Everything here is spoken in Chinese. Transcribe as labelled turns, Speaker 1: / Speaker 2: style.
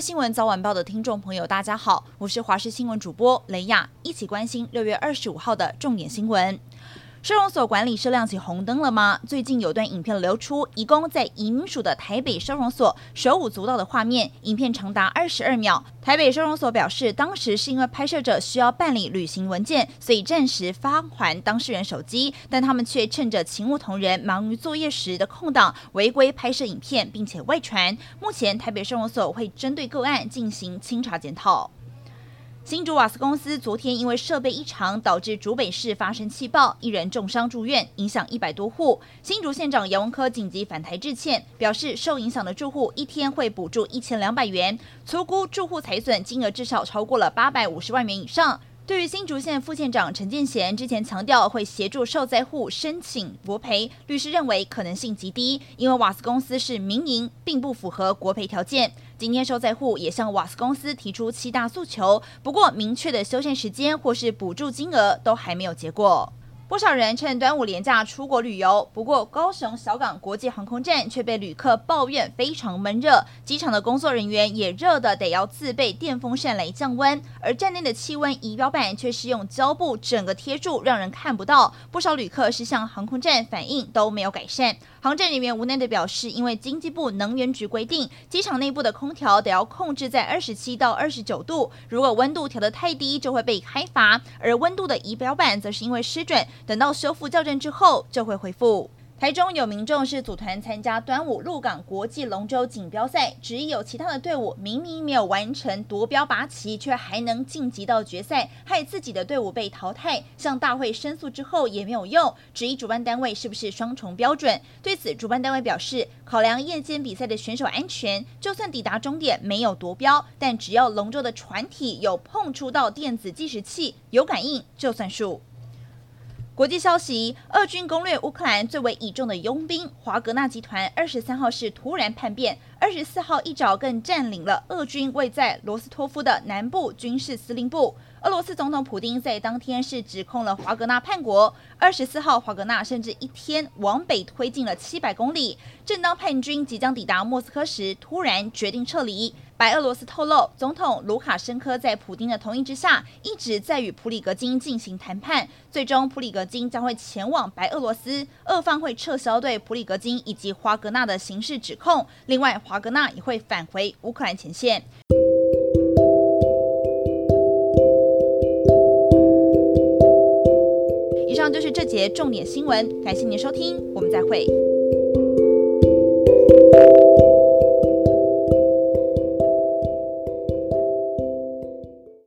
Speaker 1: 新闻早晚报的听众朋友，大家好，我是华视新闻主播雷亚，一起关心六月二十五号的重点新闻。收容所管理是亮起红灯了吗？最近有段影片流出，移工在移民署的台北收容所手舞足蹈的画面，影片长达二十二秒。台北收容所表示，当时是因为拍摄者需要办理旅行文件，所以暂时发还当事人手机，但他们却趁着勤务同仁忙于作业时的空档，违规拍摄影片，并且外传。目前台北收容所会针对个案进行清查检讨。新竹瓦斯公司昨天因为设备异常，导致竹北市发生气爆，一人重伤住院，影响一百多户。新竹县长杨文科紧急返台致歉，表示受影响的住户一天会补助一千两百元，粗估住户财损金额至少超过了八百五十万元以上。对于新竹县副县长陈建贤之前强调会协助受灾户申请国赔，律师认为可能性极低，因为瓦斯公司是民营，并不符合国赔条件。今天受灾户也向瓦斯公司提出七大诉求，不过明确的修缮时间或是补助金额都还没有结果。不少人趁端午连假出国旅游，不过高雄小港国际航空站却被旅客抱怨非常闷热，机场的工作人员也热得得要自备电风扇来降温，而站内的气温仪表板却是用胶布整个贴住，让人看不到。不少旅客是向航空站反映都没有改善，航站人员无奈地表示，因为经济部能源局规定，机场内部的空调得要控制在二十七到二十九度，如果温度调得太低就会被开罚，而温度的仪表板则是因为失准。等到修复校正之后，就会恢复。台中有民众是组团参加端午鹿港国际龙舟锦标赛，质疑有其他的队伍明明没有完成夺标拔旗，却还能晋级到决赛，害自己的队伍被淘汰。向大会申诉之后也没有用，质疑主办单位是不是双重标准？对此，主办单位表示，考量夜间比赛的选手安全，就算抵达终点没有夺标，但只要龙舟的船体有碰触到电子计时器，有感应就算数。国际消息：俄军攻略乌克兰最为倚重的佣兵华格纳集团，二十三号是突然叛变，二十四号一早更占领了俄军位在罗斯托夫的南部军事司令部。俄罗斯总统普丁在当天是指控了华格纳叛国。二十四号，华格纳甚至一天往北推进了七百公里。正当叛军即将抵达莫斯科时，突然决定撤离。白俄罗斯透露，总统卢卡申科在普丁的同意之下，一直在与普里格金进行谈判。最终，普里格金将会前往白俄罗斯，俄方会撤销对普里格金以及华格纳的刑事指控。另外，华格纳也会返回乌克兰前线。以上就是这节重点新闻，感谢您收听，我们再会。